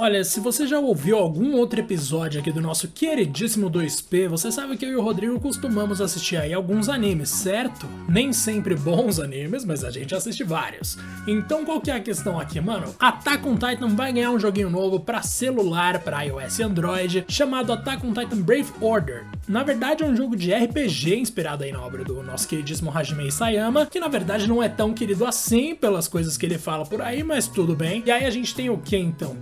Olha, se você já ouviu algum outro episódio aqui do nosso queridíssimo 2P, você sabe que eu e o Rodrigo costumamos assistir aí alguns animes, certo? Nem sempre bons animes, mas a gente assiste vários. Então qual que é a questão aqui, mano? Attack on Titan vai ganhar um joguinho novo para celular, para iOS e Android, chamado Attack on Titan Brave Order. Na verdade é um jogo de RPG inspirado aí na obra do nosso queridíssimo Hajime Isayama, que na verdade não é tão querido assim pelas coisas que ele fala por aí, mas tudo bem. E aí a gente tem o que então?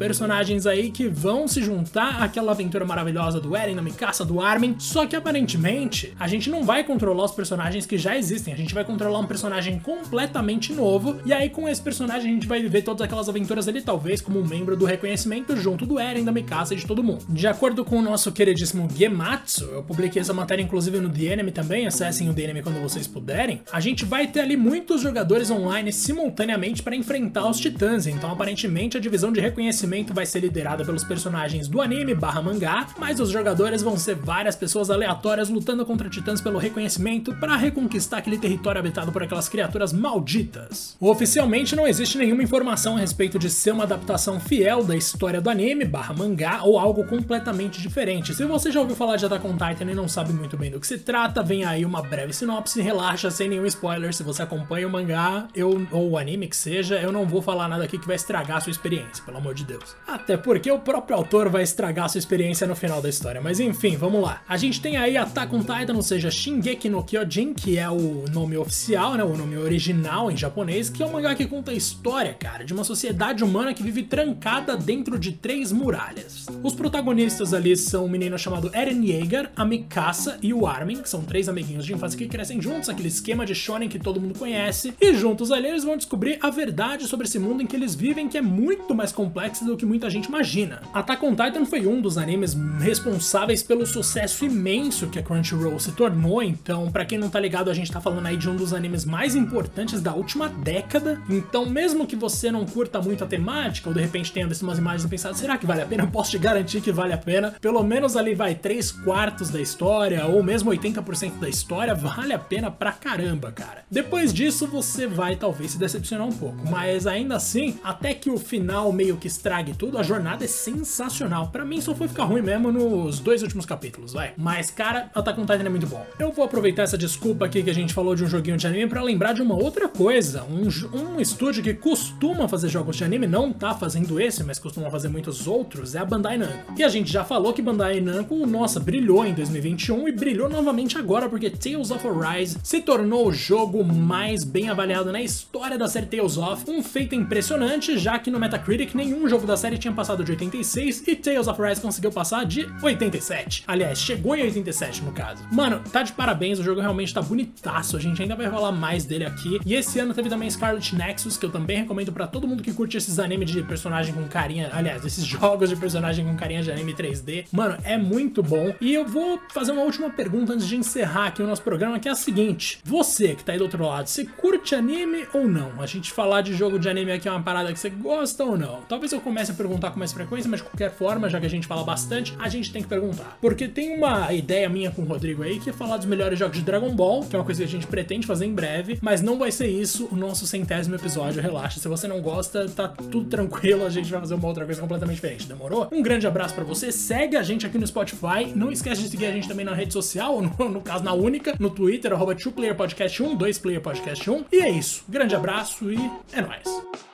Personagens aí que vão se juntar àquela aventura maravilhosa do Eren, da Mikasa, do Armin, só que aparentemente a gente não vai controlar os personagens que já existem, a gente vai controlar um personagem completamente novo, e aí com esse personagem a gente vai viver todas aquelas aventuras ali, talvez como um membro do reconhecimento junto do Eren, da Mikasa e de todo mundo. De acordo com o nosso queridíssimo Gematsu, eu publiquei essa matéria inclusive no Enemy também, acessem o Enemy quando vocês puderem, a gente vai ter ali muitos jogadores online simultaneamente para enfrentar os titãs, então aparentemente a divisão de reconhecimento vai ser liderada pelos personagens do anime barra mangá, mas os jogadores vão ser várias pessoas aleatórias lutando contra titãs pelo reconhecimento para reconquistar aquele território habitado por aquelas criaturas malditas. Oficialmente não existe nenhuma informação a respeito de ser uma adaptação fiel da história do anime barra mangá ou algo completamente diferente. Se você já ouviu falar de Attack on Titan e não sabe muito bem do que se trata, vem aí uma breve sinopse, relaxa sem nenhum spoiler. Se você acompanha o mangá eu, ou o anime que seja, eu não vou falar nada aqui que vai estragar a sua experiência, pelo amor de Deus. Porque o próprio autor vai estragar sua experiência no final da história. Mas enfim, vamos lá. A gente tem aí Attack on Titan, ou seja, Shingeki no Kyojin, que é o nome oficial, né, o nome original em japonês, que é um mangá que conta a história, cara, de uma sociedade humana que vive trancada dentro de três muralhas. Os protagonistas ali são um menino chamado Eren Yeager, a Mikasa e o Armin, que são três amiguinhos de infância que crescem juntos, aquele esquema de shonen que todo mundo conhece, e juntos ali eles vão descobrir a verdade sobre esse mundo em que eles vivem, que é muito mais complexo do que muita gente imagina. Attack on Titan foi um dos animes responsáveis pelo sucesso imenso que a Crunchyroll se tornou, então, para quem não tá ligado, a gente tá falando aí de um dos animes mais importantes da última década. Então, mesmo que você não curta muito a temática, ou de repente tenha visto umas imagens e pensado, será que vale a pena? Eu posso te garantir que vale a pena. Pelo menos ali vai 3 quartos da história, ou mesmo 80% da história, vale a pena pra caramba, cara. Depois disso, você vai talvez se decepcionar um pouco, mas ainda assim, até que o final meio que estrague tudo, a jornada é sensacional. Para mim só foi ficar ruim mesmo nos dois últimos capítulos, vai. Mas cara, Attack on Titan é muito bom. Eu vou aproveitar essa desculpa aqui que a gente falou de um joguinho de anime para lembrar de uma outra coisa. Um, um estúdio que costuma fazer jogos de anime, não tá fazendo esse, mas costuma fazer muitos outros, é a Bandai Namco. E a gente já falou que Bandai Namco, nossa, brilhou em 2021 e brilhou novamente agora porque Tales of Arise se tornou o jogo mais bem avaliado na história da série Tales of, um feito impressionante, já que no Metacritic nenhum jogo da série tinha passado de 86 e Tales of Arise conseguiu passar de 87. Aliás, chegou em 87 no caso. Mano, tá de parabéns, o jogo realmente tá bonitaço, a gente ainda vai falar mais dele aqui. E esse ano teve também Scarlet Nexus, que eu também recomendo para todo mundo que curte esses animes de personagem com carinha, aliás, esses jogos de personagem com carinha de anime 3D. Mano, é muito bom. E eu vou fazer uma última pergunta antes de encerrar aqui o nosso programa, que é a seguinte: você que tá aí do outro lado, você curte anime ou não? A gente falar de jogo de anime aqui é uma parada que você gosta ou não? Talvez eu comece a perguntar com mais frequência, mas de qualquer forma, já que a gente fala bastante, a gente tem que perguntar. Porque tem uma ideia minha com o Rodrigo aí que é falar dos melhores jogos de Dragon Ball, que é uma coisa que a gente pretende fazer em breve, mas não vai ser isso o nosso centésimo episódio, relaxa. Se você não gosta, tá tudo tranquilo, a gente vai fazer uma outra coisa completamente diferente, demorou? Um grande abraço para você, segue a gente aqui no Spotify, não esquece de seguir a gente também na rede social, no, no caso na única, no Twitter, arroba 2playerpodcast1, 2playerpodcast1, e é isso. Grande abraço e é nóis.